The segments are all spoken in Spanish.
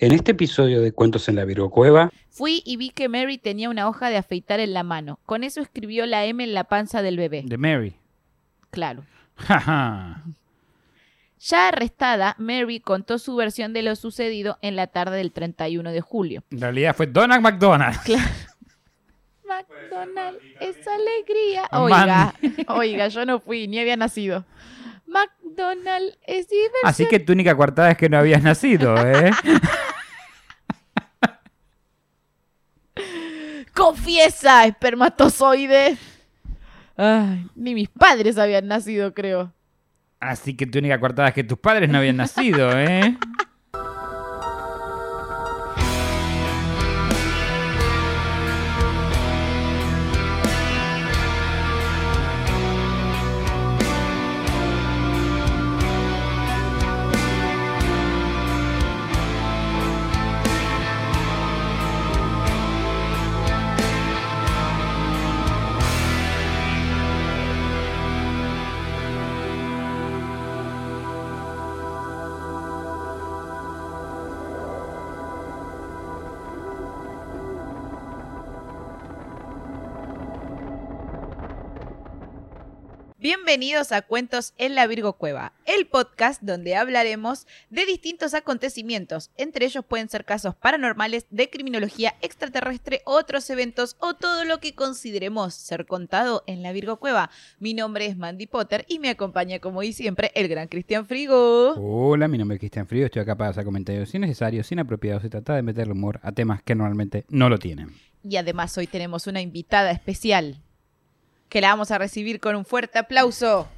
En este episodio de Cuentos en la Virgo Cueva, Fui y vi que Mary tenía una hoja de afeitar en la mano. Con eso escribió la M en la panza del bebé. De Mary. Claro. Ya arrestada, Mary contó su versión de lo sucedido en la tarde del 31 de julio. en realidad fue Donald McDonald. McDonald's es alegría. Oh, Oiga, oiga, yo no fui, ni había nacido. McDonald's es diversión. Así que tu única coartada es que no habías nacido, ¿eh? Confiesa, espermatozoide. Ay, ni mis padres habían nacido, creo. Así que tu única coartada es que tus padres no habían nacido, ¿eh? Bienvenidos a Cuentos en la Virgo Cueva, el podcast donde hablaremos de distintos acontecimientos. Entre ellos pueden ser casos paranormales, de criminología extraterrestre, otros eventos o todo lo que consideremos ser contado en la Virgo Cueva. Mi nombre es Mandy Potter y me acompaña como y siempre el gran Cristian Frigo. Hola, mi nombre es Cristian Frío. Estoy acá para hacer comentarios innecesarios, inapropiados. Se trata de meterle humor a temas que normalmente no lo tienen. Y además hoy tenemos una invitada especial que la vamos a recibir con un fuerte aplauso.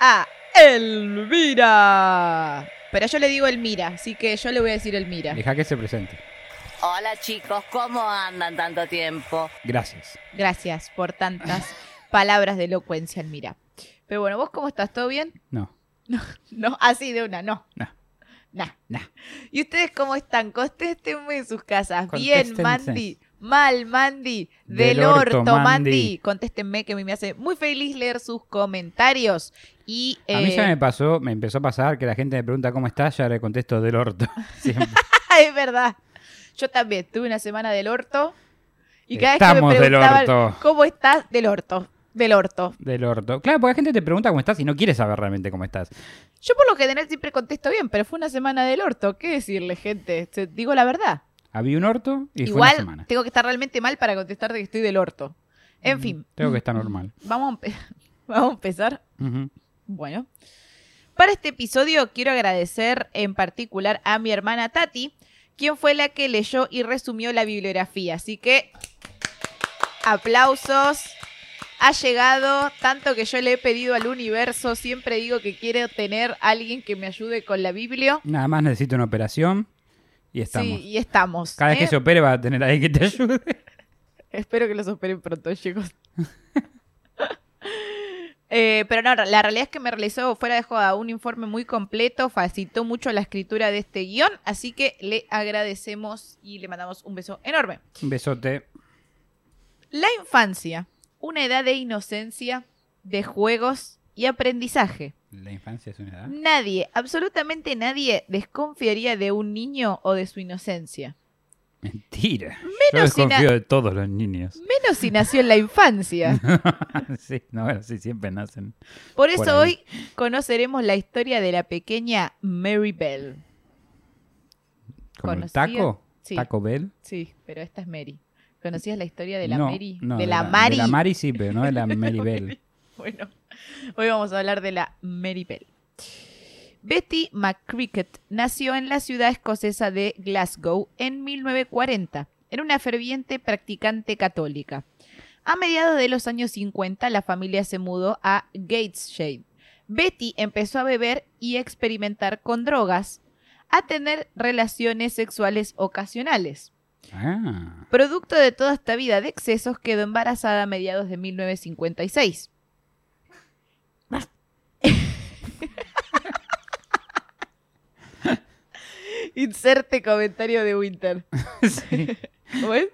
A Elvira. Pero yo le digo Elmira, así que yo le voy a decir Elmira. Deja que se presente. Hola chicos, ¿cómo andan tanto tiempo? Gracias. Gracias por tantas palabras de elocuencia, Elmira. Pero bueno, ¿vos cómo estás? ¿Todo bien? No, No, así de una, no. no, Nah. no. ¿Y ustedes cómo están? Contéstenme en sus casas. Bien. Mandy. Mal, Mandy. Del, Del orto, orto, Mandy. Mandy. Contéstenme que a mí me hace muy feliz leer sus comentarios. Y A mí eh, ya me pasó, me empezó a pasar que la gente me pregunta cómo estás, ya le contesto del orto. Es verdad. Yo también tuve una semana del orto. Y cada Estamos vez que me del preguntaban orto. cómo estás, del orto. Del orto. Del orto. Claro, porque la gente te pregunta cómo estás y no quiere saber realmente cómo estás. Yo por lo general siempre contesto bien, pero fue una semana del orto. ¿Qué decirle, gente? Te digo la verdad. Había un orto y fue una Igual semana. tengo que estar realmente mal para contestarte que estoy del orto. En Mm, fin, Tengo que estar normal. vamos a, vamos a empezar. Bueno, para este episodio quiero agradecer en particular a mi hermana Tati, quien fue la que leyó y resumió la bibliografía. Así que, aplausos. Ha llegado, tanto que yo le he pedido al universo, siempre digo que quiero tener a alguien que me ayude con la Biblia. Nada más necesito una operación y estamos. Sí, y estamos. Cada vez ¿eh? que se opere va a tener alguien que te ayude. Espero que los operen pronto, chicos. Eh, pero no, la realidad es que me realizó fuera de joda un informe muy completo, facilitó mucho la escritura de este guion, así que le agradecemos y le mandamos un beso enorme. Un besote. La infancia, una edad de inocencia, de juegos y aprendizaje. La infancia es una edad. Nadie, absolutamente nadie, desconfiaría de un niño o de su inocencia. Mentira. Yo Menos si na- desconfío de todos los niños. Menos si nació en la infancia. sí, no, bueno, sí, siempre nacen. Por eso Por hoy conoceremos la historia de la pequeña Mary Bell. ¿Como el taco? Sí. ¿Taco Bell? Sí, pero esta es Mary. ¿Conocías la historia de la no, Mary? no, de, la, Mary. De la Mari sí, pero no de la Mary Bell. Bueno, hoy vamos a hablar de la Mary Bell. Betty McCricket nació en la ciudad escocesa de Glasgow en 1940. Era una ferviente practicante católica. A mediados de los años 50, la familia se mudó a Gateshead. Betty empezó a beber y experimentar con drogas, a tener relaciones sexuales ocasionales. Ah, Producto de toda esta vida de excesos, quedó embarazada a mediados de 1956. Inserte comentario de Winter. sí. ¿Cómo es?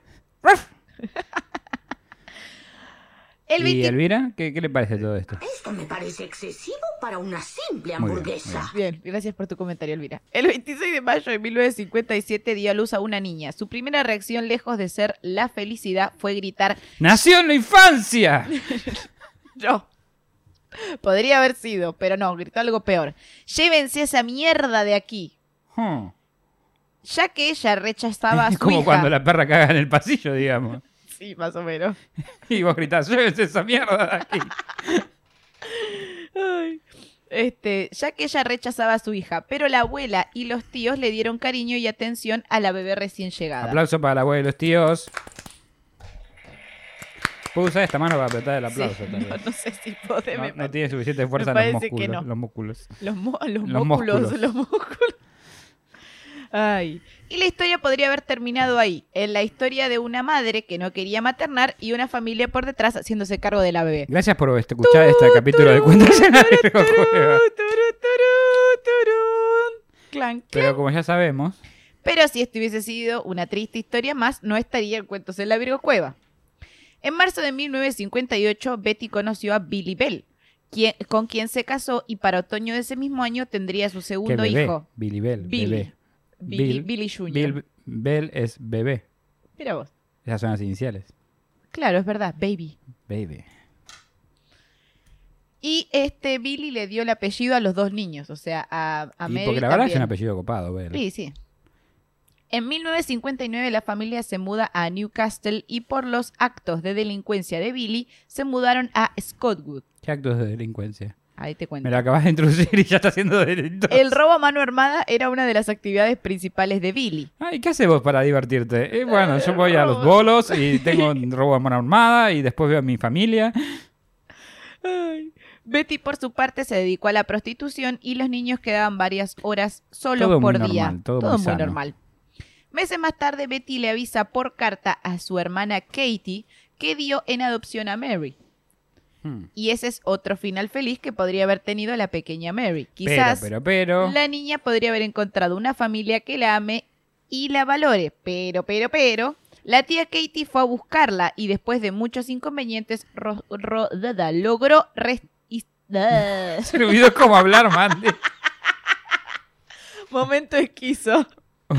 El ¿Y 20 Elvira? ¿Qué, qué le parece todo esto? Esto me parece excesivo para una simple Muy bien, hamburguesa. Bien, gracias por tu comentario, Elvira. El 26 de mayo de 1957 dio a luz a una niña. Su primera reacción, lejos de ser la felicidad, fue gritar ¡Nació en la infancia! No. Podría haber sido, pero no, gritó algo peor. Llévense esa mierda de aquí. Hmm. Ya que ella rechazaba a Es su como hija. cuando la perra caga en el pasillo, digamos. Sí, más o menos. Y vos gritás, llévense esa mierda de aquí. Ay. Este, ya que ella rechazaba a su hija, pero la abuela y los tíos le dieron cariño y atención a la bebé recién llegada. Aplauso para la abuela y los tíos. Puedo usar esta mano para apretar el aplauso Sí, también. no, no sé si podés, No, tiene suficiente fuerza los que músculos. no. Los músculos. Los, mo- los, Los músculos, músculos. los músculos. Ay. Y la historia podría haber terminado ahí, en la historia de una madre que no quería maternar y una familia por detrás haciéndose cargo de la bebé. Gracias por escuchar este capítulo de Cuentos en la Virgo Cueva. Turú, turú, turún. Clan, clan. Pero como ya sabemos, Pero si esto hubiese sido una triste historia más, no estaría en Cuentos en la Virgo Cueva. En marzo de 1958, Betty conoció a Billy Bell, quien- con quien se casó y para otoño de ese mismo año tendría su segundo bebé. hijo, Billy Bell. Billy. Bebé. Billy, Bill- Billy Jr. Bill Bell es bebé. Mira vos. Esas son las iniciales. Claro, es verdad, baby. Baby. Y este Billy le dio el apellido a los dos niños, o sea, a, a Y Mary porque la verdad es un apellido copado, Bell. Sí, sí. En 1959 la familia se muda a Newcastle y por los actos de delincuencia de Billy se mudaron a Scottwood. ¿Qué actos de delincuencia? Ahí te cuento. Me lo acabas de introducir y ya está haciendo delito. El robo a mano armada era una de las actividades principales de Billy. Ay, ¿qué haces vos para divertirte? Eh, bueno, yo voy a los bolos y tengo un robo a mano armada y después veo a mi familia. Ay. Betty, por su parte, se dedicó a la prostitución y los niños quedaban varias horas solos Todo muy por día. normal, todo muy muy normal. Meses más tarde, Betty le avisa por carta a su hermana Katie que dio en adopción a Mary. Hmm. Y ese es otro final feliz que podría haber tenido la pequeña Mary. Quizás Pero, pero, pero. la niña podría haber encontrado una familia que la ame y la valore. Pero, pero, pero, la tía Katie fue a buscarla y después de muchos inconvenientes ro- ro- da- da, logró. Se le olvidó cómo hablar, Mandy. Momento esquizo.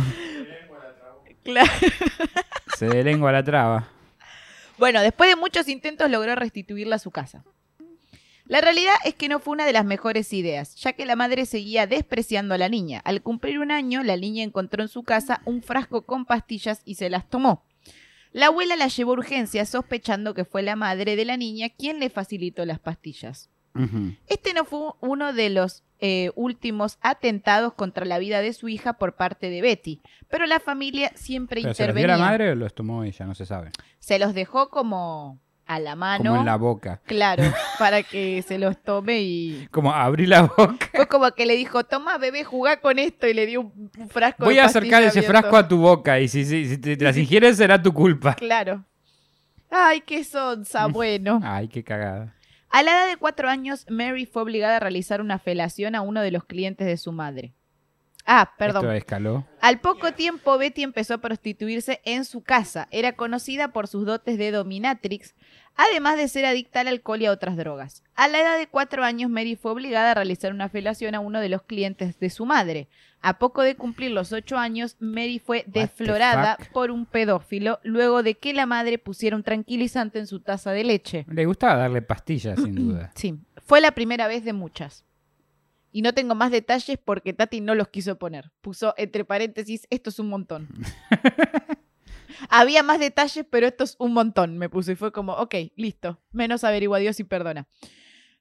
Claro. Se de lengua la traba. Bueno, después de muchos intentos logró restituirla a su casa. La realidad es que no fue una de las mejores ideas, ya que la madre seguía despreciando a la niña. Al cumplir un año, la niña encontró en su casa un frasco con pastillas y se las tomó. La abuela la llevó a urgencias sospechando que fue la madre de la niña quien le facilitó las pastillas. Este no fue uno de los eh, últimos atentados contra la vida de su hija por parte de Betty, pero la familia siempre ¿Pero se los dio intervenía. la madre o los tomó ella? No se sabe. Se los dejó como a la mano. Como en la boca. Claro, para que se los tome y... Como abrí la boca. Fue como que le dijo, toma bebé, jugá con esto y le dio un, frasco Voy de a acercar ese abierto. frasco a tu boca y si, si, si te, las ingieres será tu culpa. Claro. Ay, qué sonsa, bueno. Ay, qué cagada. A la edad de cuatro años, Mary fue obligada a realizar una felación a uno de los clientes de su madre. Ah, perdón. Esto escaló. Al poco tiempo, Betty empezó a prostituirse en su casa. Era conocida por sus dotes de dominatrix, además de ser adicta al alcohol y a otras drogas. A la edad de cuatro años, Mary fue obligada a realizar una felación a uno de los clientes de su madre. A poco de cumplir los ocho años, Mary fue fuck? por un pedófilo luego de que la madre pusiera un tranquilizante en su taza de leche. Le gustaba darle pastillas, sin duda. Sí, fue la primera vez de muchas. Y no tengo más detalles porque Tati no los quiso poner. Puso entre paréntesis, esto es un montón. Había más detalles, pero esto es un montón, me puso. Y fue como, ok, listo. Menos averigua Dios y perdona.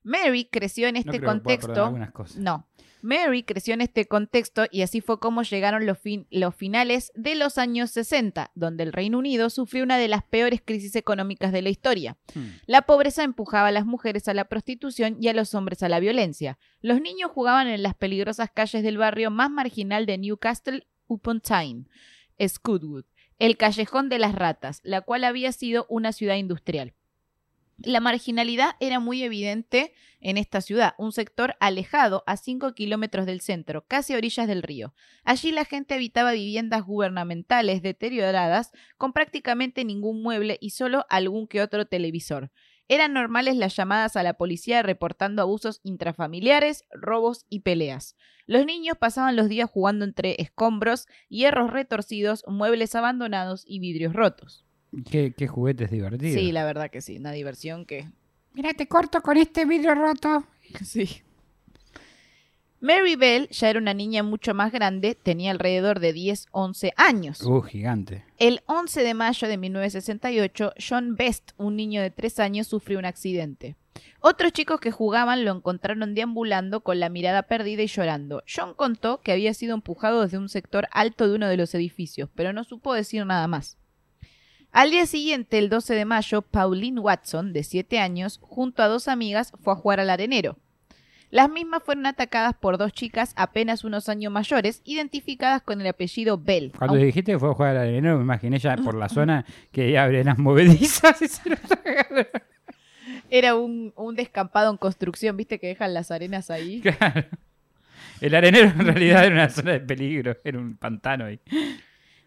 Mary creció en No este que pueda contexto. cosas. No. Mary creció en este contexto y así fue como llegaron los, fin- los finales de los años 60, donde el Reino Unido sufrió una de las peores crisis económicas de la historia. Hmm. La pobreza empujaba a las mujeres a la prostitución y a los hombres a la violencia. Los niños jugaban en las peligrosas calles del barrio más marginal de Newcastle upon Tyne, Scootwood, el callejón de las ratas, la cual había sido una ciudad industrial. La marginalidad era muy evidente en esta ciudad, un sector alejado a 5 kilómetros del centro, casi a orillas del río. Allí la gente habitaba viviendas gubernamentales deterioradas, con prácticamente ningún mueble y solo algún que otro televisor. Eran normales las llamadas a la policía reportando abusos intrafamiliares, robos y peleas. Los niños pasaban los días jugando entre escombros, hierros retorcidos, muebles abandonados y vidrios rotos. Qué, qué juguetes divertidos. Sí, la verdad que sí, una diversión que... Mira, te corto con este vidrio roto. Sí. Mary Bell ya era una niña mucho más grande, tenía alrededor de 10, 11 años. Uh, gigante. El 11 de mayo de 1968, John Best, un niño de 3 años, sufrió un accidente. Otros chicos que jugaban lo encontraron deambulando con la mirada perdida y llorando. John contó que había sido empujado desde un sector alto de uno de los edificios, pero no supo decir nada más. Al día siguiente, el 12 de mayo, Pauline Watson, de 7 años, junto a dos amigas, fue a jugar al arenero. Las mismas fueron atacadas por dos chicas apenas unos años mayores, identificadas con el apellido Bell. Cuando dijiste que fue a jugar al arenero, me imaginé ya por la zona que abren las movedizas y se los. Era un, un descampado en construcción, viste que dejan las arenas ahí. Claro. El arenero en realidad era una zona de peligro, era un pantano ahí.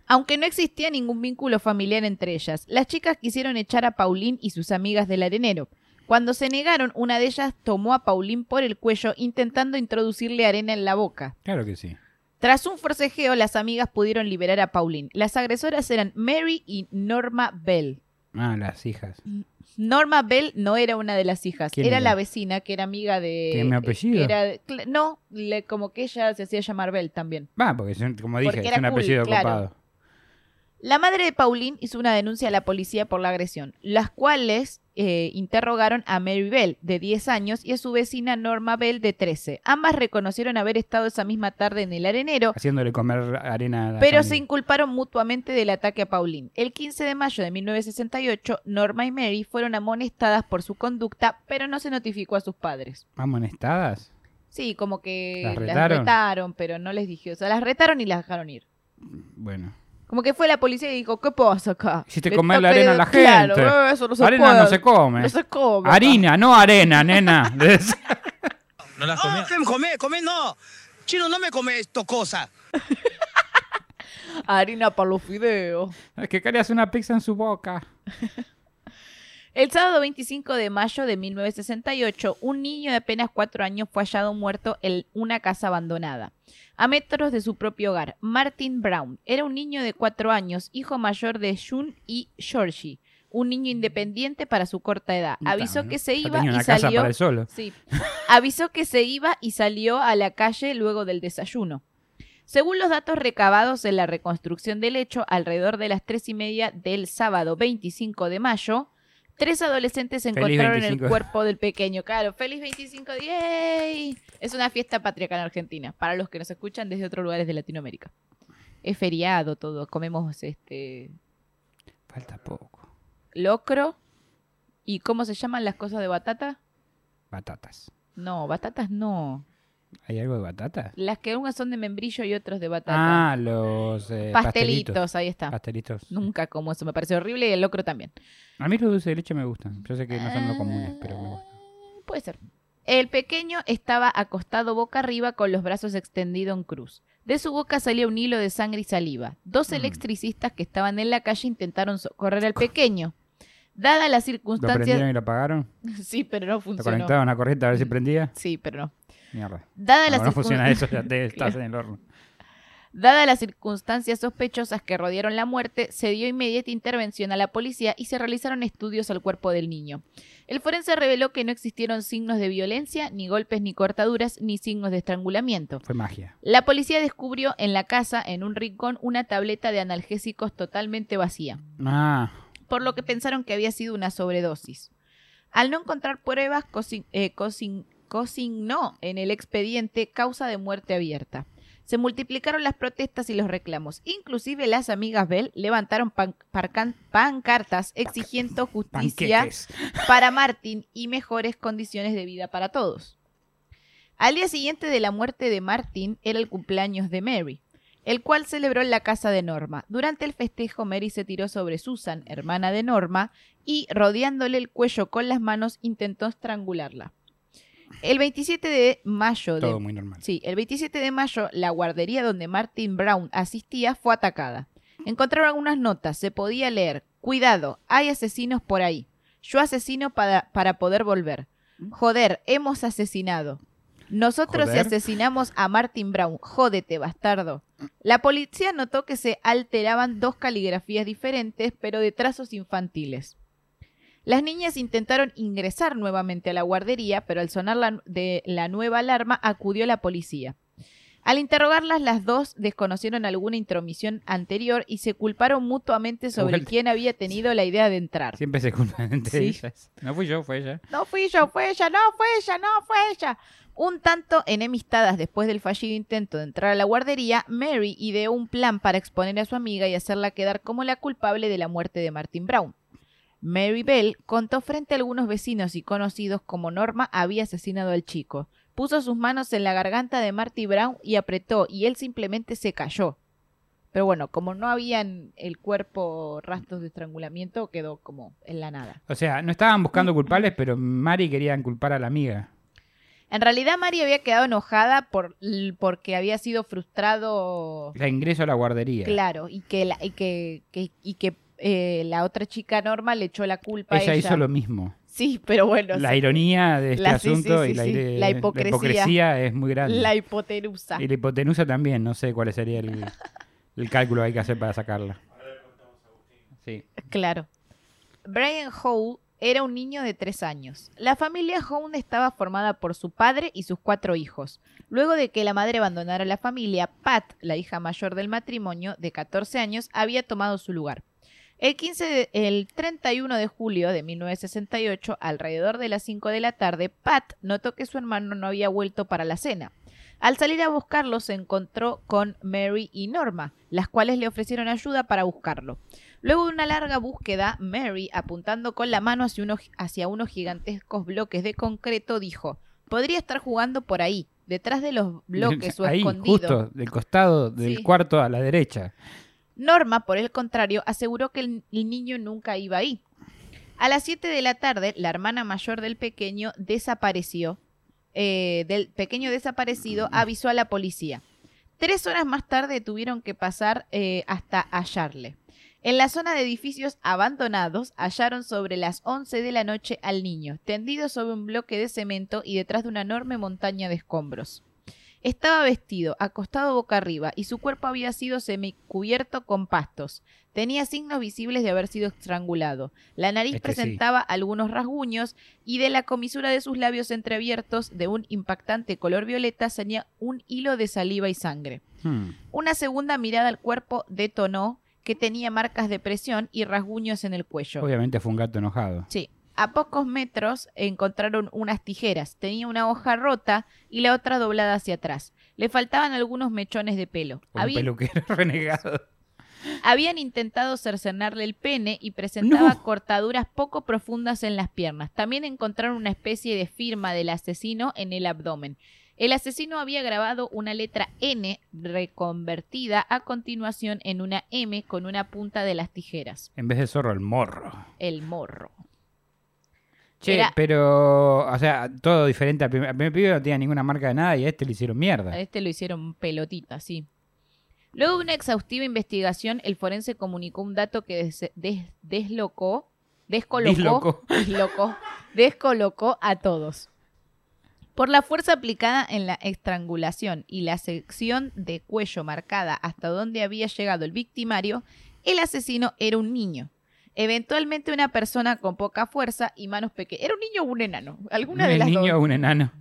Aunque no existía ningún vínculo familiar entre ellas, las chicas quisieron echar a Pauline y sus amigas del arenero. Cuando se negaron, una de ellas tomó a Pauline por el cuello intentando introducirle arena en la boca. Claro que sí. Tras un forcejeo, las amigas pudieron liberar a Pauline. Las agresoras eran Mary y Norma Bell. Ah, las hijas. Norma Bell no era una de las hijas, ¿Quién era, era? la vecina que era amiga de... ¿Tiene mi apellido? era de- cl- no, le- como que ella se hacía llamar Bell también. Va, porque como dije, Porque es un cool, apellido claro. copado. La madre de Pauline hizo una denuncia a la policía por la agresión, las cuales eh, interrogaron a Mary Bell, de 10 años, y a su vecina Norma Bell, de 13. Ambas reconocieron haber estado esa misma tarde en el arenero, Haciéndole comer arena a las pero se inculparon mutuamente del ataque a Pauline. El 15 de mayo de 1968, Norma y Mary fueron amonestadas por su conducta, pero no se notificó a sus padres. ¿Amonestadas? Sí, como que ¿Las las retaron? retaron, pero no les dije, o sea, las retaron y las dejaron ir. Bueno. Como que fue la policía y dijo, ¿qué pasa acá? Hiciste Le comer la arena a la Claro, gente. eh, eso no se arena puede. no se come. No se come. acá. Harina, no arena, nena. No las. ¿qué me come? Come no. Chino, no me come esto cosa. Harina para los fideos. Es que querías una pizza en su boca. El sábado 25 de mayo de 1968, un niño de apenas cuatro años fue hallado muerto en una casa abandonada, a metros de su propio hogar. Martin Brown era un niño de cuatro años, hijo mayor de June y Georgie, un niño independiente para su corta edad. Avisó que se iba y salió. Sí. Avisó que se iba y salió a la calle luego del desayuno. Según los datos recabados en la reconstrucción del hecho, alrededor de las tres y media del sábado 25 de mayo, tres adolescentes Feliz encontraron 25. el cuerpo del pequeño. Claro, feliz 25, ¡yay! Es una fiesta patria acá en Argentina, para los que nos escuchan desde otros lugares de Latinoamérica. Es feriado todo, comemos este Falta poco. locro. ¿Y cómo se llaman las cosas de batata? Batatas. No, batatas no. ¿Hay algo de batatas? Las que unas son de membrillo y otras de batata. Ah, los eh, pastelitos, ahí está. Pastelitos. Nunca como eso, me parece horrible y el locro también. A mí los dulces de leche me gustan. Yo sé que no son los comunes, pero me gustan. Puede ser. El pequeño estaba acostado boca arriba con los brazos extendidos en cruz. De su boca salía un hilo de sangre y saliva. Dos Mm. electricistas que estaban en la calle intentaron socorrer al pequeño. Dada las ¿Lo circunstancias... prendieron y lo apagaron? Sí, pero no ¿Lo funcionó. conectaron a corriente a ver si prendía? Sí, pero no. Mierda. Dada No, funciona eso, ya te estás en el horno. Dadas las circunstancias sospechosas que rodearon la muerte, se dio inmediata intervención a la policía y se realizaron estudios al cuerpo del niño. El forense reveló que no existieron signos de violencia, ni golpes ni cortaduras, ni signos de estrangulamiento. Fue magia. La policía descubrió en la casa, en un rincón, una tableta de analgésicos totalmente vacía, Ah, por lo que pensaron que había sido una sobredosis. Al no encontrar pruebas, eh, cosin- consignó en el expediente causa de muerte abierta. Se multiplicaron las protestas y los reclamos. Inclusive las amigas Bell levantaron pan- parcan- pancartas exigiendo justicia panqueques. para Martin y mejores condiciones de vida para todos. Al día siguiente de la muerte de Martin era el cumpleaños de Mary, el cual celebró en la casa de Norma. Durante el festejo, Mary se tiró sobre Susan, hermana de Norma, y rodeándole el cuello con las manos intentó estrangularla. El 27 de mayo de Todo muy normal. Sí, el 27 de mayo, la guardería donde Martin Brown asistía fue atacada. Encontraron algunas notas, se podía leer, cuidado, hay asesinos por ahí. Yo asesino para, para poder volver. Joder, hemos asesinado. Nosotros Joder. asesinamos a Martin Brown. Jódete, bastardo. La policía notó que se alteraban dos caligrafías diferentes, pero de trazos infantiles. Las niñas intentaron ingresar nuevamente a la guardería, pero al sonar la, de la nueva alarma acudió la policía. Al interrogarlas, las dos desconocieron alguna intromisión anterior y se culparon mutuamente sobre quién había tenido la idea de entrar. Siempre se culpan entre Sí. ellas. No fui yo, fue ella. No fui yo, fue ella, no fue ella, no fue ella. Un tanto enemistadas después del fallido intento de entrar a la guardería, Mary ideó un plan para exponer a su amiga y hacerla quedar como la culpable de la muerte de Martin Brown. Mary Bell contó frente a algunos vecinos y conocidos como Norma había asesinado al chico. Puso sus manos en la garganta de Marty Brown y apretó, y él simplemente se cayó. Pero bueno, como no había en el cuerpo rastros de estrangulamiento, quedó como en la nada. O sea, no estaban buscando culpables, pero Mari querían culpar a la amiga. En realidad Mari había quedado enojada por, porque había sido frustrado, La ingreso a la guardería. claro, y que la, y que, que- y que eh, la otra chica Norma le echó la culpa Ella a ella. hizo lo mismo. Sí, pero bueno, La sí, ironía de este La- sí, asunto sí, y la, sí. ire- La hipocresía. es muy grande. la hipotenusa. Y la hipotenusa también, no sé cuál sería el, el cálculo que hay que hacer para sacarla. Sí. Claro. Brian Howe era un niño de tres años. La familia Howe estaba formada por su padre y sus cuatro hijos. Luego de que la madre abandonara la familia, Pat, la hija mayor del matrimonio, de 14 años, había tomado su lugar. El, 15 de- el 31 de julio de 1968, alrededor de las 5 de la tarde, Pat notó que su hermano no había vuelto para la cena. Al salir a buscarlo, se encontró con Mary y Norma, las cuales le ofrecieron ayuda para buscarlo. Luego de una larga búsqueda, Mary, apuntando con la mano hacia unos, hacia unos gigantescos bloques de concreto, dijo, podría estar jugando por ahí, detrás de los bloques o Ahí, escondido. justo, del costado del Sí. cuarto a la derecha. Norma, por el contrario, aseguró que el, niño nunca iba ahí. A las 7 de la tarde, la hermana mayor del pequeño desapareció. eh, del pequeño desaparecido avisó a la policía. Tres horas más tarde tuvieron que pasar eh, hasta hallarle. En la zona de edificios abandonados hallaron sobre las 11 de la noche al niño, tendido sobre un bloque de cemento y detrás de una enorme montaña de escombros. Estaba vestido, acostado boca arriba, y su cuerpo había sido semicubierto con pastos. Tenía signos visibles de haber sido estrangulado. La nariz Este sí. presentaba algunos rasguños y de la comisura de sus labios entreabiertos de un impactante color violeta salía un hilo de saliva y sangre. Hmm. Una segunda mirada al cuerpo detonó que tenía marcas de presión y rasguños en el cuello. Obviamente fue un gato enojado. Sí. A pocos metros encontraron unas tijeras. Tenía una hoja rota y la otra doblada hacia atrás. Le faltaban algunos mechones de pelo. Un peluquero renegado. habían intentado cercenarle el pene y presentaba No. cortaduras poco profundas en las piernas. También encontraron una especie de firma del asesino en el abdomen. El asesino había grabado una letra N reconvertida a continuación en una M con una punta de las tijeras. En vez de zorro, el morro. El morro. Che, Era- pero, o sea, todo diferente. Al primer, al primer pibe no tenía ninguna marca de nada y a este le hicieron mierda. A este lo hicieron pelotita, sí. Luego de una exhaustiva investigación, el forense comunicó un dato que des- des- deslocó, descolocó, dislocó, descolocó a todos. Por la fuerza aplicada en la estrangulación y la sección de cuello marcada hasta donde había llegado el victimario, el asesino era un niño. Eventualmente una persona con poca fuerza y manos pequeñas. ¿Era un niño o un enano? Alguna de un las niño dos. o un enano.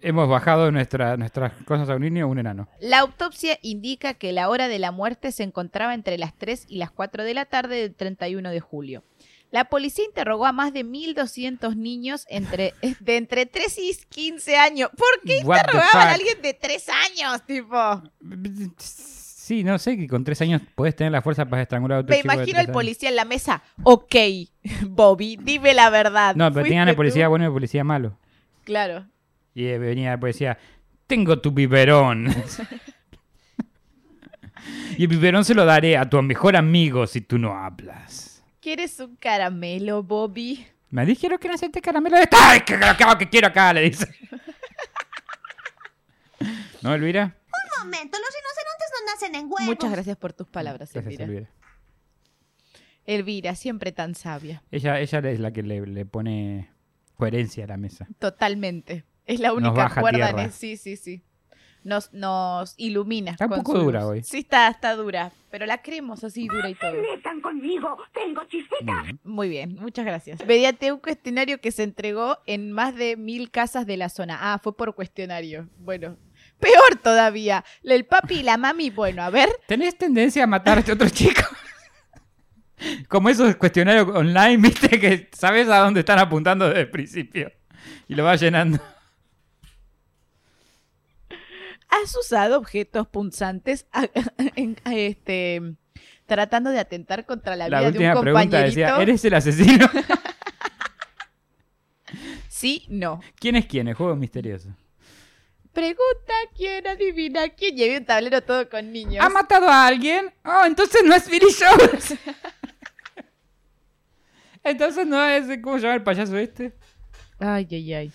Hemos bajado nuestra- nuestras cosas a un niño o un enano. La autopsia indica que la hora de la muerte se encontraba entre las 3 y las 4 de la tarde del 31 de julio. La policía interrogó a más de 1.200 niños entre, de entre 3 y 15 años. ¿Por qué interrogaban a alguien de 3 años, tipo? Sí, no sé, que con tres años puedes tener la fuerza para estrangular a otro Me chico imagino al policía en la mesa. Ok, Bobby, dime la verdad. No, pero tenían ¿Fuiste el policía tú? bueno y el policía malo. Claro. Y eh, venía el policía, tengo tu biberón. y el biberón se lo daré a tu mejor amigo si tú no hablas. ¿Quieres un caramelo, Bobby? Me dijeron que este caramelo de... ¡Ay, que lo que quiero acá! Le dice. ¿No, Elvira? Momento, los rinocerontes no nacen en huevos. Muchas gracias por tus palabras, Gracias, Elvira. Elvira. Elvira, siempre tan sabia. Ella, ella es la que le, le pone coherencia a la mesa. Totalmente. Es la Nos única baja cuerda. en Sí, sí, sí. Nos, nos ilumina. Está un poco dura hoy. Sí, está, está dura. Pero la queremos así, dura y todo. Metan conmigo, tengo bien. Muy bien, muchas gracias. Mediante un cuestionario que se entregó en más de mil casas de la zona. Ah, fue por cuestionario. Bueno, peor todavía. El papi y la mami, bueno, a ver. ¿Tenés tendencia a matar a este otro chico? Como esos cuestionarios online, viste, que sabes a dónde están apuntando desde el principio. Y lo vas llenando. ¿Has usado objetos punzantes a- en- a este, tratando de atentar contra la, La vida de última un pregunta compañerito? decía, ¿eres el asesino? Sí, no. ¿Quién es quién? El juego misterioso. Pregunta quién, adivina quién. Había un tablero todo con niños. ¿Ha matado a alguien? Oh, entonces no es Billy Jones. entonces no es, ¿cómo se llama el payaso este? Ay, ay, ay.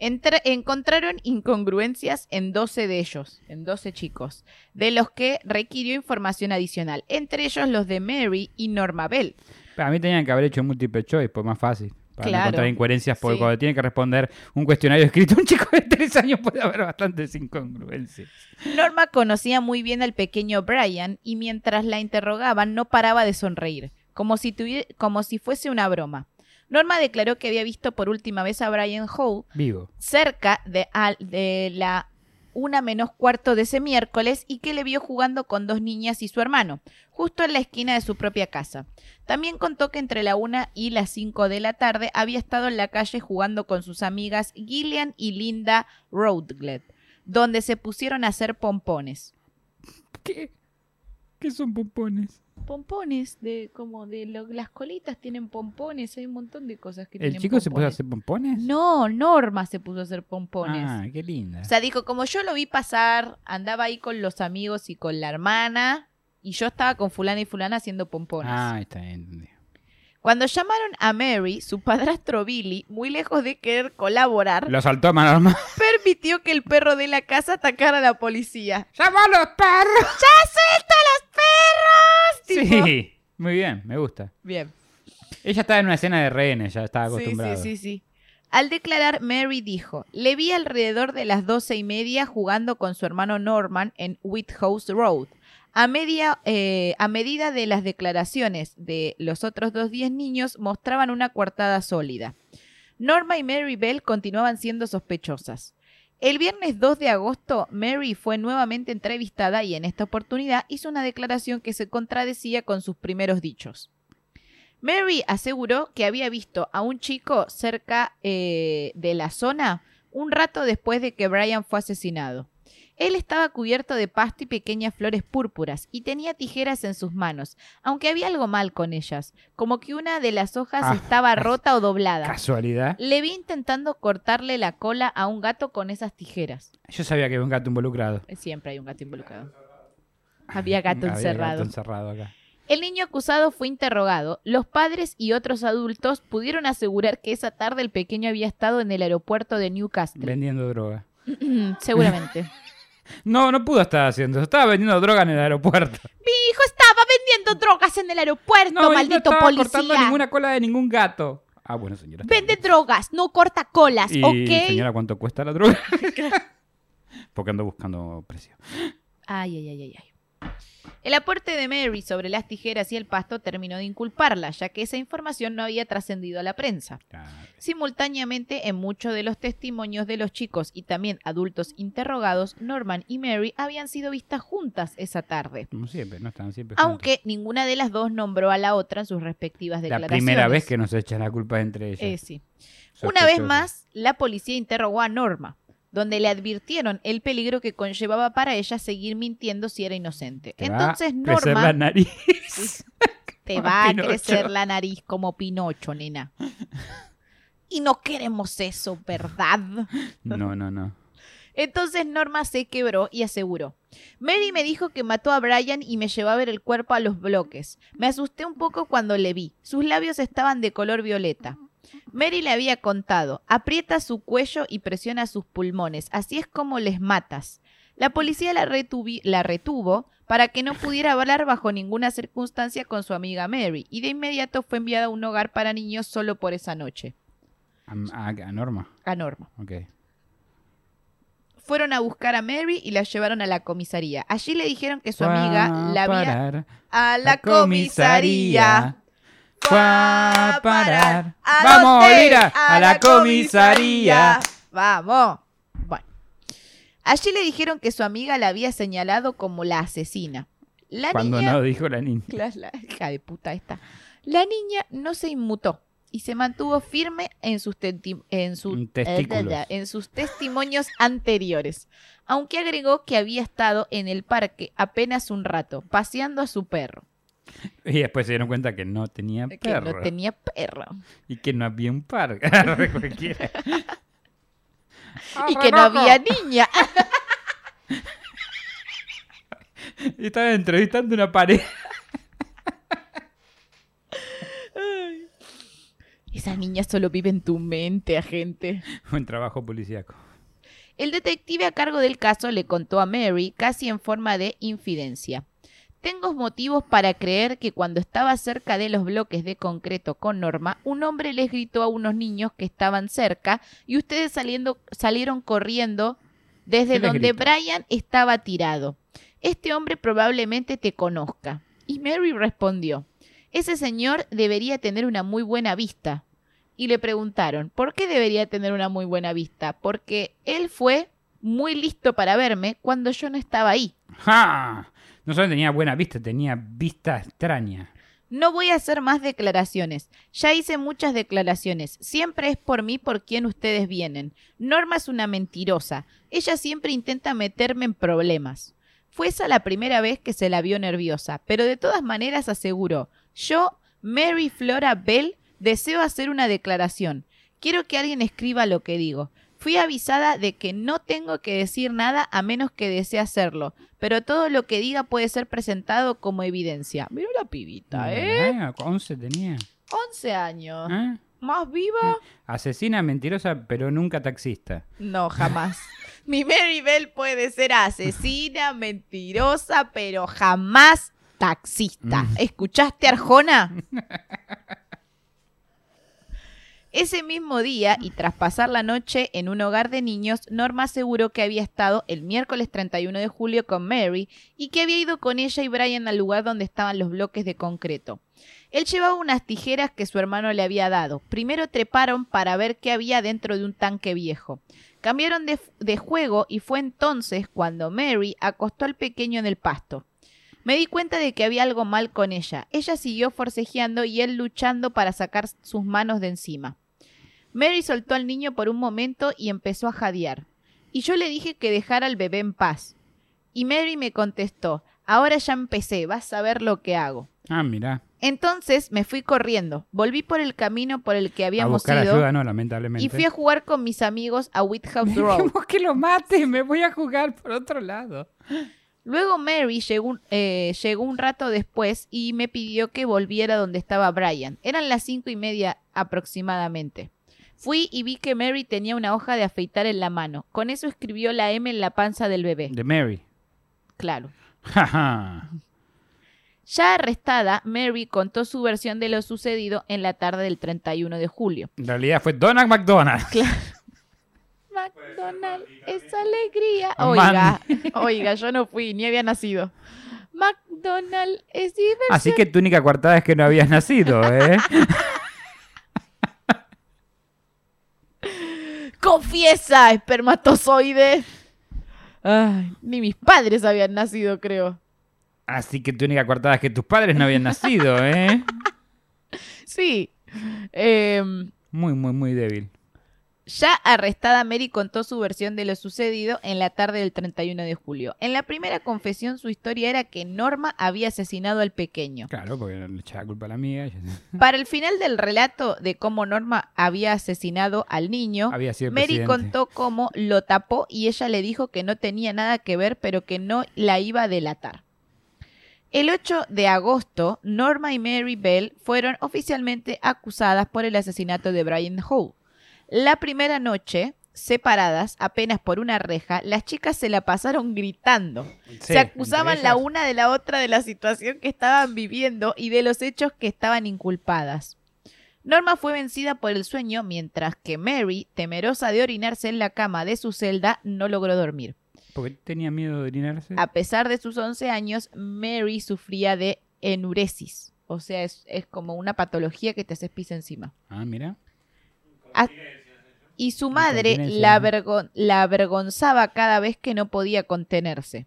Entra- encontraron incongruencias en 12 de ellos, en 12 chicos, de los que requirió información adicional, entre ellos los de Mary y Norma Bell. Para mí tenían que haber hecho múltiple choice, pues más fácil. Para Claro. no encontrar incoherencias, porque Sí. cuando tiene que responder un cuestionario escrito un chico de tres años puede haber bastantes incongruencias. Norma conocía muy bien al pequeño Brian y mientras la interrogaban no paraba de sonreír, como si, como si fuese una broma. Norma declaró que había visto por última vez a Brian Howe Vivo. cerca de, al- de la una menos cuarto de ese miércoles y que le vio jugando con dos niñas y su hermano, justo en la esquina de su propia casa. También contó que entre la una y las cinco de la tarde había estado en la calle jugando con sus amigas Gillian y Linda Roadgled, donde se pusieron a hacer pompones. ¿Qué? ¿Qué son pompones? Pompones, de como de lo- las colitas tienen pompones, hay un montón de cosas que ¿El tienen chico se puso a hacer pompones? No, Norma se puso a hacer pompones. Ah, qué linda. O sea, dijo, como yo lo vi pasar, andaba ahí con los amigos y con la hermana, y yo estaba con fulana y fulana haciendo pompones. ah, está bien. Cuando llamaron a Mary, su padrastro Billy, muy lejos de querer colaborar, Lo saltó a mano armada. permitió que el perro de la casa atacara a la policía. ¡Llama a los perros! ¡Ya los perros! Tipo, Sí, muy bien, me gusta. Bien. Ella estaba en una escena de rehenes, ya estaba Sí, acostumbrada. sí, sí, sí. Al declarar, Mary dijo, le vi alrededor de las doce y media jugando con su hermano Norman en Whithouse Road. A, media, eh, a medida de las declaraciones de los otros dos diez niños mostraban una coartada sólida. Norma y Mary Bell continuaban siendo sospechosas. El viernes 2 de agosto, Mary fue nuevamente entrevistada y en esta oportunidad hizo una declaración que se contradecía con sus primeros dichos. Mary aseguró que había visto a un chico cerca eh, de la zona un rato después de que Brian fue asesinado. Él estaba cubierto de pasto y pequeñas flores púrpuras y tenía tijeras en sus manos, aunque había algo mal con ellas, como que una de las hojas Ah. estaba rota o doblada. Casualidad. Le vi intentando cortarle la cola a un gato con esas tijeras. Yo sabía que había un gato involucrado. Siempre hay un gato involucrado. Había gato Había encerrado. gato encerrado acá. El niño acusado fue interrogado. Los padres y otros adultos pudieron asegurar que esa tarde el pequeño había estado en el aeropuerto de Newcastle. Vendiendo droga. Seguramente. No, no pudo estar haciendo eso. Estaba vendiendo droga en el aeropuerto. Mi hijo estaba vendiendo drogas en el aeropuerto, No, no maldito estaba policía. cortando ninguna cola de ningún gato. Ah, bueno, señora. Vende bien. drogas, no corta colas, Y, ¿ok? señora, ¿cuánto cuesta la droga? Porque ando buscando precio. Ay, ay, ay, ay, ay. El aporte de Mary sobre las tijeras y el pasto terminó de inculparla, ya que esa información no había trascendido a la prensa. Simultáneamente, en muchos de los testimonios de los chicos y también adultos interrogados, Norman y Mary habían sido vistas juntas esa tarde. Como siempre, no estaban siempre juntos. Aunque ninguna de las dos nombró a la otra en sus respectivas La declaraciones. primera vez que nos echan la culpa entre ellas. Eh, sí. Una vez más, la policía interrogó a Norma, donde le advirtieron el peligro que conllevaba para ella seguir mintiendo si era inocente. Te va Entonces a crecer Norma la nariz. Sí. te va a Pinocho. crecer la nariz como Pinocho, nena. Y no queremos eso, ¿verdad? No, no, no. Entonces Norma se quebró y aseguró. Mary me dijo que mató a Brian y me llevó a ver el cuerpo a los bloques. Me asusté un poco cuando le vi. Sus labios estaban de color violeta. Mary le había contado, aprieta su cuello y presiona sus pulmones, así es como les matas. La policía la, retuvo para que no pudiera hablar bajo ninguna circunstancia con su amiga Mary y de inmediato fue enviada a un hogar para niños solo por esa noche. A, a- Norma. A Norma. Ok. Fueron a buscar a Mary y la llevaron a la comisaría. Allí le dijeron que su amiga a la había... A la comisaría. Fue a parar. ¿A Vamos, dónde? Lira, a la comisaría. Vamos. Bueno. Allí le dijeron que su amiga la había señalado como la asesina. La Cuando niña... no dijo la niña. La, la hija de puta esta. La niña no se inmutó y se mantuvo firme en sus, en, su- eh, en sus testimonios anteriores, aunque agregó que había estado en el parque apenas un rato, paseando a su perro, Y después se dieron cuenta que no tenía que perro. no tenía perro, Y que no había un par. Cualquiera. y que no había niña. Y estaba entrevistando una pareja. Esa niña solo vive en tu mente, agente. Buen trabajo policíaco. El detective a cargo del caso le contó a Mary, casi en forma de infidencia. Tengo motivos para creer que cuando estaba cerca de los bloques de concreto con Norma, un hombre les gritó a unos niños que estaban cerca y ustedes saliendo, salieron corriendo desde ¿Qué les donde? Brian estaba tirado. Este hombre probablemente te conozca. Y Mary respondió, ese señor debería tener una muy buena vista. Y le preguntaron, ¿por qué debería tener una muy buena vista? Porque él fue muy listo para verme cuando yo no estaba ahí. ¡Ja! No solo tenía buena vista, tenía vista extraña. No voy a hacer más declaraciones. Ya hice muchas declaraciones. Siempre es por mí por quien ustedes vienen. Norma es una mentirosa. Ella siempre intenta meterme en problemas. Fue esa la primera vez que se la vio nerviosa, pero de todas maneras aseguró, yo, Mary Flora Bell, deseo hacer una declaración. Quiero que alguien escriba lo que digo. Fui avisada de que no tengo que decir nada a menos que desee hacerlo, pero todo lo que diga puede ser presentado como evidencia. Mira la pibita, ¿eh? Ah, 11 tenía. 11 años. ¿Ah? ¿Más viva? Asesina, mentirosa, pero nunca taxista. No, jamás. Mi Mary Bell puede ser asesina, mentirosa, pero jamás taxista. Mm. ¿Escuchaste, Arjona? Ese mismo día, y tras pasar la noche en un hogar de niños, Norma aseguró que había estado el miércoles 31 de julio con Mary y que había ido con ella y Brian al lugar donde estaban los bloques de concreto. Él llevaba unas tijeras que su hermano le había dado. Primero treparon para ver qué había dentro de un tanque viejo. Cambiaron de, de juego y fue entonces cuando Mary acostó al pequeño en el pasto. Me di cuenta de que había algo mal con ella. Ella siguió forcejeando y él luchando para sacar sus manos de encima. Mary soltó al niño por un momento y empezó a jadear. Y yo le dije que dejara al bebé en paz. Y Mary me contestó, ahora ya empecé, vas a ver lo que hago. Ah, mira. Entonces me fui corriendo, volví por el camino por el que A habíamos buscar ido ayuda, no, lamentablemente. y fui a jugar con mis amigos a Whithouse Road. Que lo mate, me voy a jugar por otro lado. Luego Mary llegó, un- eh, llegó un rato después y me pidió que volviera donde estaba Brian. Eran las cinco y media aproximadamente. Fui y vi que Mary tenía una hoja de afeitar en la mano. Con eso escribió la M en la panza del bebé. De Mary. Claro. Ya arrestada, Mary contó su versión de lo sucedido en la tarde del 31 de julio. En realidad fue Donald McDonald. McDonald es alegría. Oiga, oiga, yo no fui, ni había nacido. McDonald es diversión. Así que tu única coartada es que no habías nacido, ¿eh? Confiesa, espermatozoide. Ay, ni mis padres habían nacido, creo. Así que tu única coartada es que tus padres no habían nacido, ¿eh? Sí. Em, Muy, muy, muy débil. Ya arrestada, Mary contó su versión de lo sucedido en la tarde del 31 de julio. En la primera confesión, su historia era que Norma había asesinado al pequeño. Claro, porque le echaba culpa a la amiga. Para el final del relato de cómo Norma había asesinado al niño, Mary presidente. contó cómo lo tapó y ella le dijo que no tenía nada que ver, pero que no la iba a delatar. El 8 de agosto, Norma y Mary Bell fueron oficialmente acusadas por el asesinato de Brian Howe. La primera noche separadas apenas por una reja, las chicas se la pasaron gritando. Sí, se acusaban la una de la otra de la situación que estaban viviendo y de los hechos que estaban inculpadas. Norma fue vencida por el sueño mientras que Mary, temerosa de orinarse en la cama de su celda, no logró dormir. Porque tenía miedo de orinarse. A pesar de sus 11 años, Mary sufría de enuresis. O sea, es, es como una patología que te haces pis encima. Ah, mira. A- y su madre la, avergon- la avergonzaba cada vez que no podía contenerse.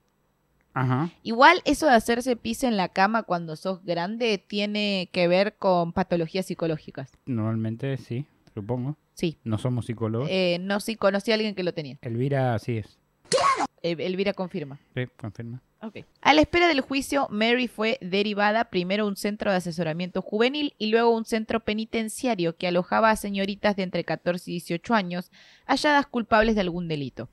Ajá. Igual eso de hacerse pis en la cama cuando sos grande tiene que ver con patologías psicológicas. Normalmente sí, supongo. Sí. No somos psicólogos. Eh, no, sí, conocí a alguien que lo tenía. Elvira sí es. Elvira confirma. Sí, confirma. A la espera del juicio, Mary fue derivada primero a un centro de asesoramiento juvenil y luego a un centro penitenciario que alojaba a señoritas de entre 14 y 18 años halladas culpables de algún delito.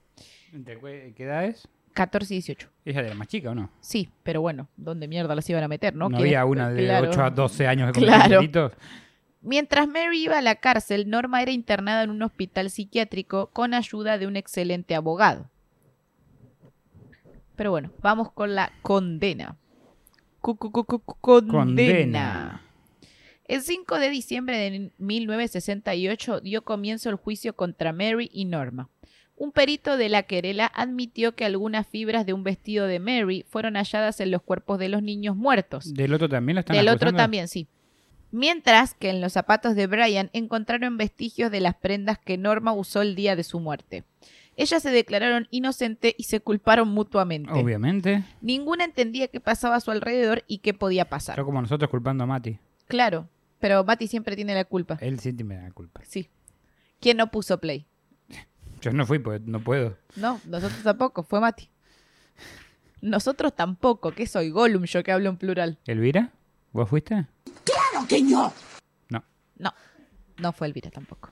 ¿Entre qué edad es? 14 y 18. Ella era más chica o no? Sí, pero bueno, ¿dónde mierda las iban a meter, no? No, ¿Quién- había una de Claro. 8 a 12 años de Claro. delitos. Mientras Mary iba a la cárcel, Norma era internada en un hospital psiquiátrico con ayuda de un excelente abogado. Pero bueno, vamos con la condena. Condena. Condena. El 5 de diciembre de 1968 dio comienzo el juicio contra Mary y Norma. Un perito de la querela admitió que algunas fibras de un vestido de Mary fueron halladas en los cuerpos de los niños muertos. ¿Del otro también la están Del otro también, sí. Mientras que en los zapatos de Brian encontraron vestigios de las prendas que Norma usó el día de su muerte. Ellas se declararon inocentes y se culparon mutuamente. Obviamente. Ninguna entendía qué pasaba a su alrededor y qué podía pasar. Yo como nosotros culpando a Mati. Claro, pero Mati siempre tiene la culpa. Él sí me da la culpa. Sí. ¿Quién no puso play? Yo no fui porque no puedo. No, nosotros tampoco, fue Mati. Nosotros tampoco, que soy Gollum yo que hablo en plural. ¿Elvira? ¿Vos fuiste? ¡Claro que no! No. No, no fue Elvira tampoco.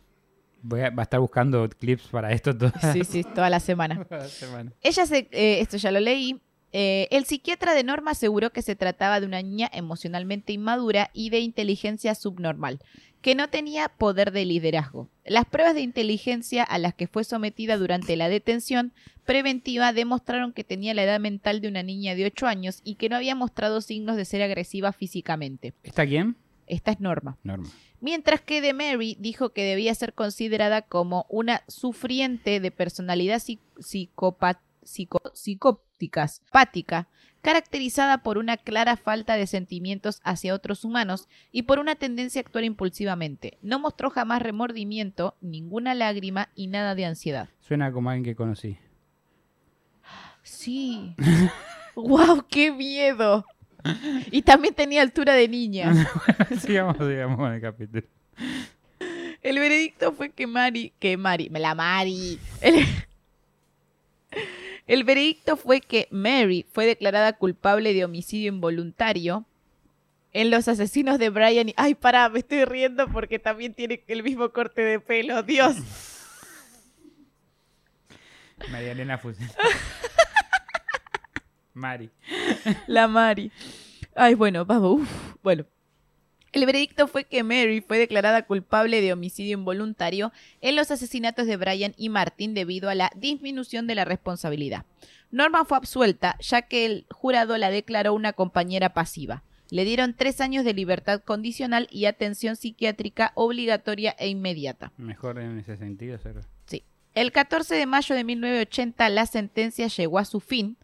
Voy a, va a estar buscando clips para esto toda Sí, sí, toda la semana. la semana. Ella se, eh, esto ya lo leí. Eh, el psiquiatra de Norma aseguró que se trataba de una niña emocionalmente inmadura y de inteligencia subnormal, que no tenía poder de liderazgo. Las pruebas de inteligencia a las que fue sometida durante la detención preventiva demostraron que tenía la edad mental de una niña de 8 años y que no había mostrado signos de ser agresiva físicamente. ¿Está quién? Esta es Norma. Norma. Mientras que de Mary dijo que debía ser considerada como una sufriente de personalidad psi- psicopa- psico- psicópticas, pática, caracterizada por una clara falta de sentimientos hacia otros humanos y por una tendencia a actuar impulsivamente. No mostró jamás remordimiento, ninguna lágrima y nada de ansiedad. Suena como alguien que conocí. Sí. ¡Wow! ¡Qué miedo! Y también tenía altura de niña. sigamos, sigamos con el capítulo. El veredicto fue que Mari, que Mari, me la Mari. El, el veredicto fue que Mary fue declarada culpable de homicidio involuntario en los asesinos de Brian y... Ay, pará, me estoy riendo porque también tiene el mismo corte de pelo. Dios. María Elena Fusen. Mari. La Mari. Ay, bueno, vamos. uf, Bueno. El veredicto fue que Mary fue declarada culpable de homicidio involuntario en los asesinatos de Brian y Martin debido a la disminución de la responsabilidad. Norma fue absuelta ya que el jurado la declaró una compañera pasiva. Le dieron tres años de libertad condicional y atención psiquiátrica obligatoria e inmediata. Mejor en ese sentido, ser. Sí. El 14 de mayo de 1980 la sentencia llegó a su fin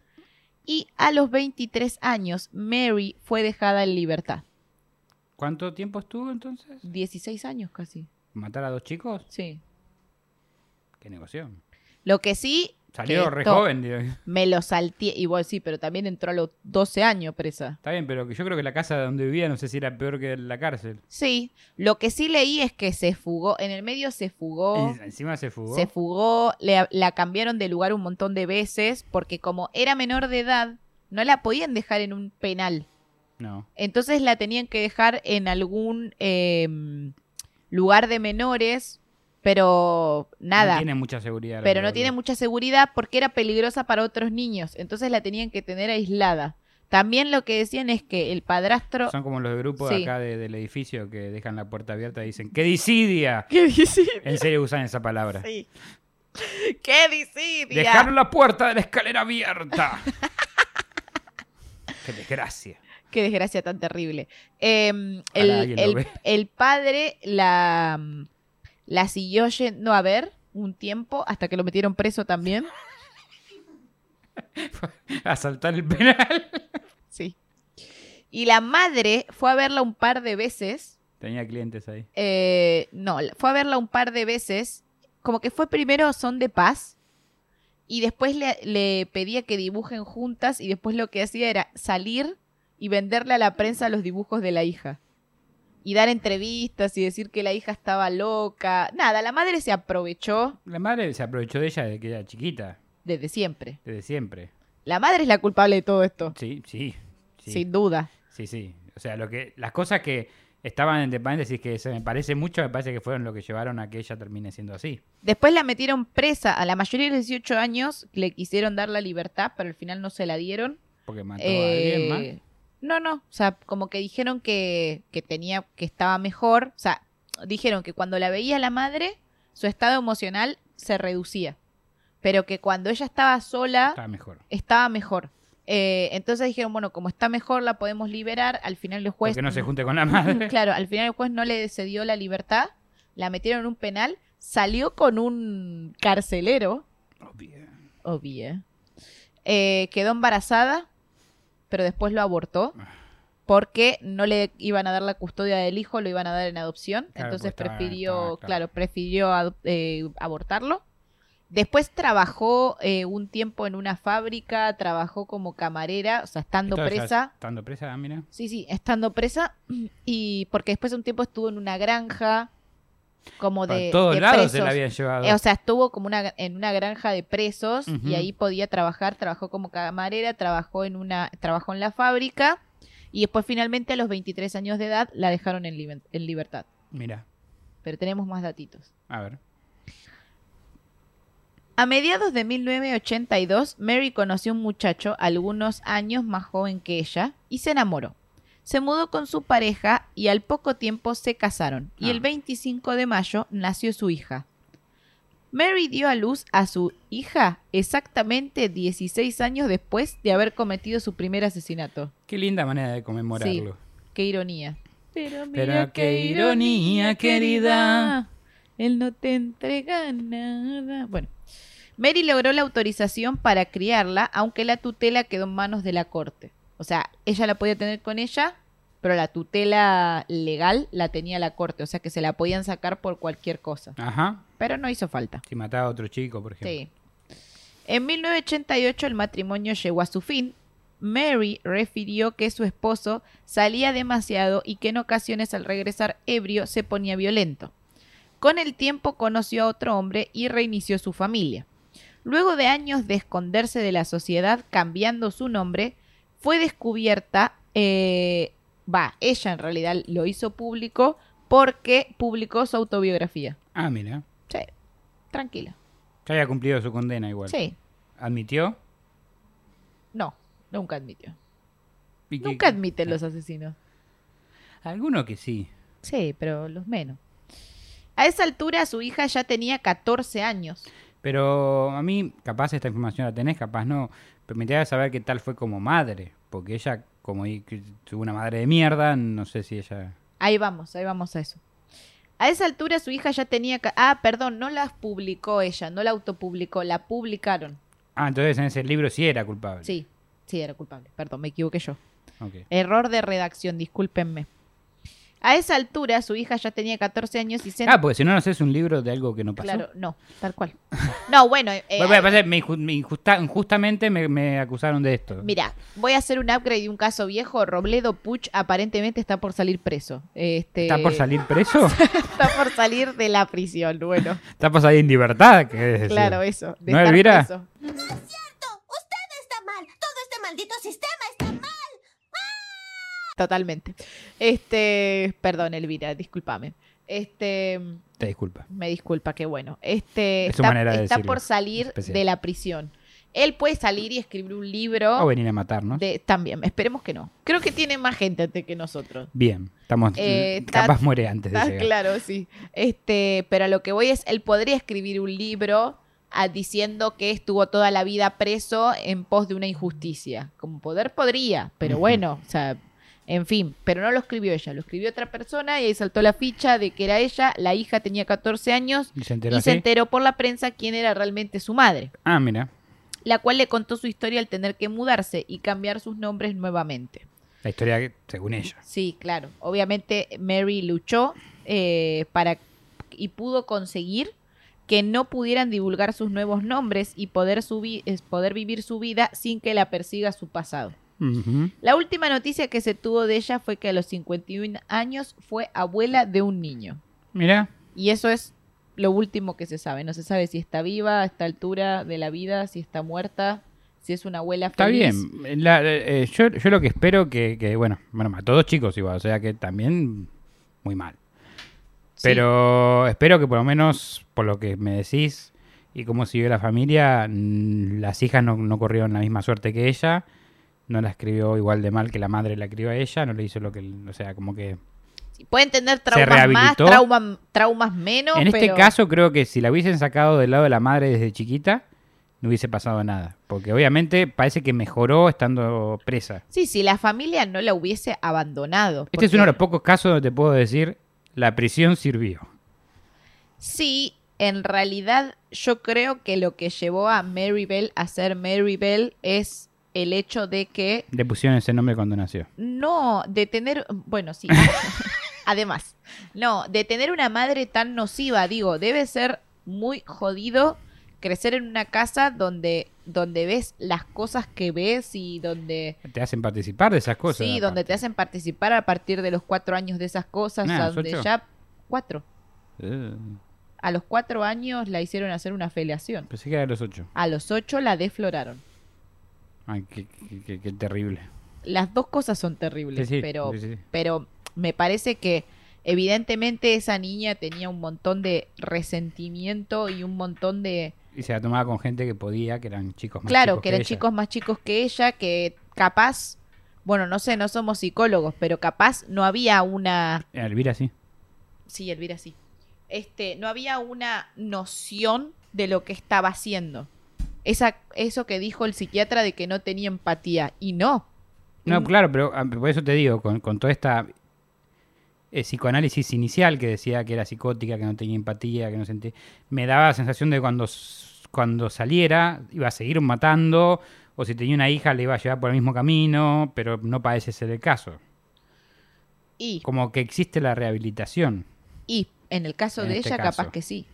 y a los 23 años Mary fue dejada en libertad. ¿Cuánto tiempo estuvo entonces? 16 años casi. ¿Matar a dos chicos? Sí. Qué negocio. Lo que sí... Salió re joven. digo. Me lo salté. Igual sí, pero también entró a los 12 años presa. Está bien, pero yo creo que la casa donde vivía no sé si era peor que la cárcel. Sí. Lo que sí leí es que se fugó. En el medio se fugó. Y encima se fugó. Se fugó, le- la cambiaron de lugar un montón de veces porque como era menor de edad, no la podían dejar en un penal. No. Entonces la tenían que dejar en algún eh, lugar de menores, pero nada. No tiene mucha seguridad. pero no verdad. tiene mucha seguridad porque era peligrosa para otros niños. Entonces la tenían que tener aislada. También lo que decían es que el padrastro... Son como los grupos Sí. acá de- del edificio que dejan la puerta abierta y dicen ¡Qué disidia! ¿Qué dice? En serio usan esa palabra. Sí. ¡Qué disidia! Dejaron la puerta de la escalera abierta. Qué desgracia. Qué desgracia tan terrible. Eh, Ojalá el, el- el padre la, la siguió yendo a ver un tiempo hasta que lo metieron preso también. A saltar el penal. Sí. Y la madre fue a verla un par de veces. Tenía clientes ahí. eh, no, fue a verla un par de veces. Como que fue primero son de paz. Y después le, le pedía que dibujen juntas. Y después lo que hacía era salir y venderle a la prensa los dibujos de la hija. Y dar entrevistas y decir que la hija estaba loca. Nada, la madre se aprovechó La madre se aprovechó de ella desde que era chiquita, desde siempre. desde siempre. La madre es la culpable de todo esto. Sí, sí. Sí, Sin duda. sí, sí. O sea, lo que, las cosas que estaban entre paréntesis que se me parece mucho, me parece que fueron lo que llevaron a que ella termine siendo así. Después la metieron presa. A la mayoría de los 18 años le quisieron dar la libertad, pero al final no se la dieron. Porque mató Eh, a alguien más. No, no. O sea, como que dijeron que, que tenía, que estaba mejor. O sea, dijeron que cuando la veía la madre, su estado emocional se reducía. Pero que cuando ella estaba sola, Estaba mejor. estaba mejor. Eh, entonces dijeron, bueno, como está mejor, la podemos liberar. Al final el juez. Porque no se junte con la madre. Claro, al final el juez no le cedió la libertad, la metieron en un penal, salió con un carcelero, obvio, eh, quedó embarazada, pero después lo abortó porque no le iban a dar la custodia del hijo, lo iban a dar en adopción, Claro, entonces pues prefirió, claro, claro. prefirió eh, abortarlo. Después trabajó eh, un tiempo en una fábrica, trabajó como camarera, o sea, estando Esto presa. Estando presa, ah, mira. Sí, sí, estando presa y porque después de un tiempo estuvo en una granja como de, todos de lados se presos. la habían llevado. Eh, o sea, estuvo como una, en una granja de presos y ahí podía trabajar, trabajó como camarera, trabajó en una trabajó en la fábrica y después finalmente a los 23 años de edad la dejaron en, en libertad. Mira, Pero tenemos más datitos. a ver. A mediados de 1982, Mary conoció a un muchacho algunos años más joven que ella y se enamoró. Se mudó con su pareja y al poco tiempo se casaron y Ah. el 25 de mayo nació su hija. Mary dio a luz a su hija exactamente 16 años después de haber cometido su primer asesinato. Qué linda manera de conmemorarlo. Qué ironía. Pero Pero qué ironía, querida. Él no te entrega nada. Bueno, Mary logró la autorización para criarla, aunque la tutela quedó en manos de la corte. O sea, ella la podía tener con ella, pero la tutela legal la tenía la corte, o sea que se la podían sacar por cualquier cosa. Ajá. Pero no hizo falta. Si mataba a otro chico, por ejemplo. Sí. En 1988 el matrimonio llegó a su fin. Mary refirió que su esposo salía demasiado y que en ocasiones al regresar ebrio se ponía violento. Con el tiempo conoció a otro hombre y reinició su familia. Luego de años de esconderse de la sociedad cambiando su nombre, fue descubierta, eh, va, ella en realidad lo hizo público porque publicó su autobiografía. Ah, mira. Sí, tranquila. Ya había cumplido su condena igual. Sí, ¿Admitió? no, nunca admitió. ¿Y qué- Nunca admiten los asesinos. Alguno que sí. Sí, pero los menos. A esa altura su hija ya tenía 14 años. Pero a mí, capaz esta información la tenés, capaz no. Pero me interesa saber qué tal fue como madre. Porque ella, como tuvo una madre de mierda, no sé si ella. Ahí vamos, ahí vamos a eso. A esa altura su hija ya tenía... Ah, perdón, no las publicó ella, no la autopublicó, la publicaron. Ah, entonces en ese libro sí era culpable. Sí, sí, era culpable. Perdón, me equivoqué yo. Error de redacción, discúlpenme. A esa altura su hija ya tenía 14 años y se... Ah, porque si no, no haces un libro de algo que no pasó. Claro, no, tal cual. No, bueno, eh, Bueno, bueno, pasa, me inju- me injusta- injustamente me, me acusaron de esto. Mira, voy a hacer un upgrade de un caso viejo. Robledo Puch aparentemente está por salir preso. Este, ¿Está por salir preso? Está por salir de la prisión, bueno. ¿Está por salir en libertad? ¿Querés decir? Claro, eso. de ¿No, estar Elvira? preso. Usted está mal. Todo este maldito sistema está mal. Totalmente. Este, perdón, Elvira, discúlpame. Este, Te disculpa. me disculpa, qué bueno. Este, Es su está, manera de está decirlo, por salir especial. de la prisión. Él puede salir y escribir un libro. O venir a matarnos. de, también, esperemos que no. Creo que tiene más gente antes que nosotros. Bien, estamos. Eh, capaz muere antes de llegar. claro, sí. Este, pero a lo que voy es, él podría escribir un libro a- diciendo que estuvo toda la vida preso en pos de una injusticia. Como poder podría, pero bueno, o sea, en fin, pero no lo escribió ella, lo escribió otra persona y ahí saltó la ficha de que era ella, la hija tenía 14 años Y se enteró y se así. enteró por la prensa quién era realmente su madre, Ah, mira. la cual le contó su historia al tener que mudarse y cambiar sus nombres nuevamente. La historia que- según ella. Sí, claro. Obviamente Mary luchó eh, para y pudo conseguir que no pudieran divulgar sus nuevos nombres y poder, subi- es poder vivir su vida sin que la persiga su pasado. La última noticia que se tuvo de ella fue que a los 51 años fue abuela de un niño. Mira, Y eso es lo último que se sabe. No se sabe si está viva a esta altura de la vida, si está muerta, si es una abuela está feliz. bien. La- eh, yo, yo lo que espero que, que, bueno, bueno, mató dos chicos igual, o sea que también muy mal. Sí. Pero espero que por lo menos, por lo que me decís y cómo siguió la familia, mm, las hijas no, no corrieron la misma suerte que ella, no la escribió igual de mal que la madre la crió a ella, no le hizo lo que, o sea, como que... Sí, Pueden tener traumas más, trauma- traumas menos. en este caso creo que si la hubiesen sacado del lado de la madre desde chiquita, no hubiese pasado nada. Porque obviamente parece que mejoró estando presa. Sí, si la familia no la hubiese abandonado. Este es uno de los pocos casos donde te puedo decir, la prisión sirvió. Sí, en realidad yo creo que lo que llevó a Mary Bell a ser Mary Bell es el hecho de que Le pusieron ese nombre cuando nació. no, de tener, bueno, sí, además, no, de tener una madre tan nociva, digo, debe ser muy jodido crecer en una casa donde, donde ves las cosas que ves y donde... Te hacen participar de esas cosas. Sí, donde te hacen participar a partir de los cuatro años de esas cosas, Nah, donde ocho. ya cuatro. Eh, A los cuatro años la hicieron hacer una filiación. pensé que era de los ocho. A los ocho la defloraron. Ay, qué, qué- qué- qué terrible. Las dos cosas son terribles, Sí, sí, pero, sí, pero me parece que evidentemente esa niña tenía un montón de resentimiento y un montón de... Y se la tomaba con gente que podía, que eran chicos más claro, chicos que eran ella. chicos más chicos que ella, que capaz, bueno, no sé, no somos psicólogos, pero capaz no había una... Elvira sí. Sí, Elvira sí. Este, no había una noción de lo que estaba haciendo. Esa, eso que dijo el psiquiatra de que no tenía empatía. Y no. No, claro, pero ah, por eso te digo, con, con toda esta eh, psicoanálisis inicial que decía que era psicótica, que no tenía empatía, que no sentía, me daba la sensación de cuando, cuando saliera iba a seguir matando, o si tenía una hija le iba a llevar por el mismo camino, pero no parece ser el caso. Y, Como que existe la rehabilitación. y en el caso En de este ella, caso. capaz que sí.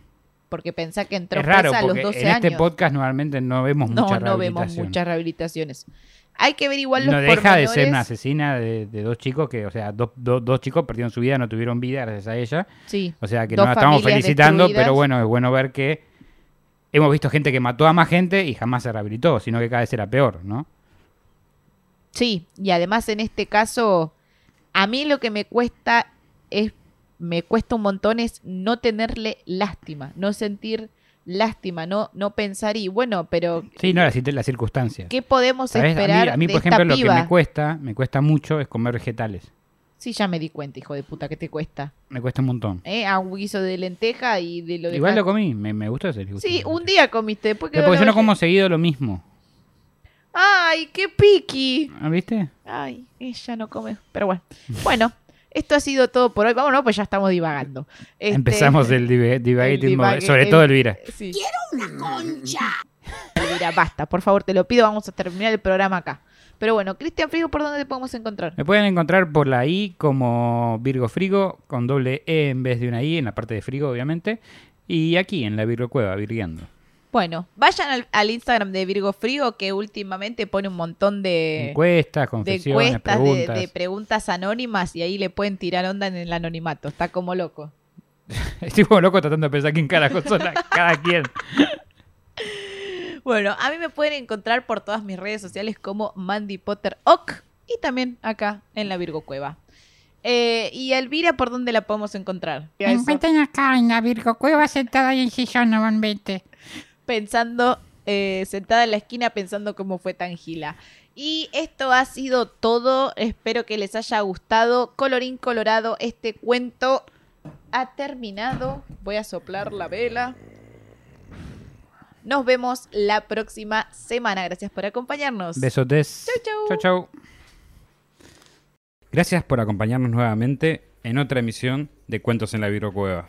Porque pensá que entró es raro, a los porque 12 en este años. podcast normalmente no vemos no, mucha no vemos rehabilitación. muchas rehabilitaciones. Hay que ver igual los no deja de ser una asesina de, de dos chicos que, o sea, dos, dos, dos chicos perdieron su vida, no tuvieron vida gracias a ella. Sí. O sea que no la estamos felicitando, destruidas. pero bueno, es bueno ver que hemos visto gente que mató a más gente y jamás se rehabilitó, sino que cada vez era peor, ¿no? Sí, y además en este caso, a mí lo que me cuesta es, me cuesta un montón es no tenerle lástima, no sentir lástima, no, no pensar y bueno, pero Sí, no, las, las circunstancias. ¿qué podemos ¿Sabes? A mí, esperar a mí, de por ejemplo, lo que me cuesta, me cuesta mucho es comer vegetales. Sí, ya me di cuenta, hijo de puta, que te cuesta. Me cuesta un montón. ¿Eh? A un guiso de lenteja y de lo de Igual lo comí, me, me gustó ese gusto. Sí, un día comiste, después Pero quedó porque yo no como seguido lo mismo. ¡Ay, qué piqui! ¿Ah, ¿Viste? Ay, ella no come. Pero bueno. Bueno, esto ha sido todo por hoy. Vámonos, pues ya estamos divagando. Este, Empezamos el divague- sobre el- todo Elvira. Sí. Una concha. Elvira, basta, por favor, te lo pido. Vamos a terminar el programa acá. Pero bueno, Cristian Frigo, ¿por dónde te podemos encontrar? Me pueden encontrar por la I como Virgo Frigo, con doble E en vez de una I, en la parte de Frigo, obviamente. Y aquí, en la Virgo Cueva, virgueando. Bueno, vayan al, al Instagram de Virgo Frigo, que últimamente pone un montón de, Encuestas, de confesiones, encuestas, de, preguntas. de preguntas anónimas y ahí le pueden tirar onda en el anonimato. Está como loco. Estoy como loco tratando de pensar quién carajo son la- cada quien. Bueno, a mí me pueden encontrar por todas mis redes sociales como Mandy Potter Ock y también acá en la Virgo Cueva. Eh, y Elvira, ¿por dónde la podemos encontrar? Me encuentran acá en la Virgo Cueva sentada ahí en sillón 20. Pensando, eh, sentada en la esquina pensando cómo fue tan gila. Y esto ha sido todo. Espero que les haya gustado. Colorín colorado, este cuento ha terminado. Voy a soplar la vela. Nos vemos la próxima semana. Gracias por acompañarnos. Besotes. Chau, chau. Chau, chau. Gracias por acompañarnos nuevamente en otra emisión de Cuentos en la Virocueva.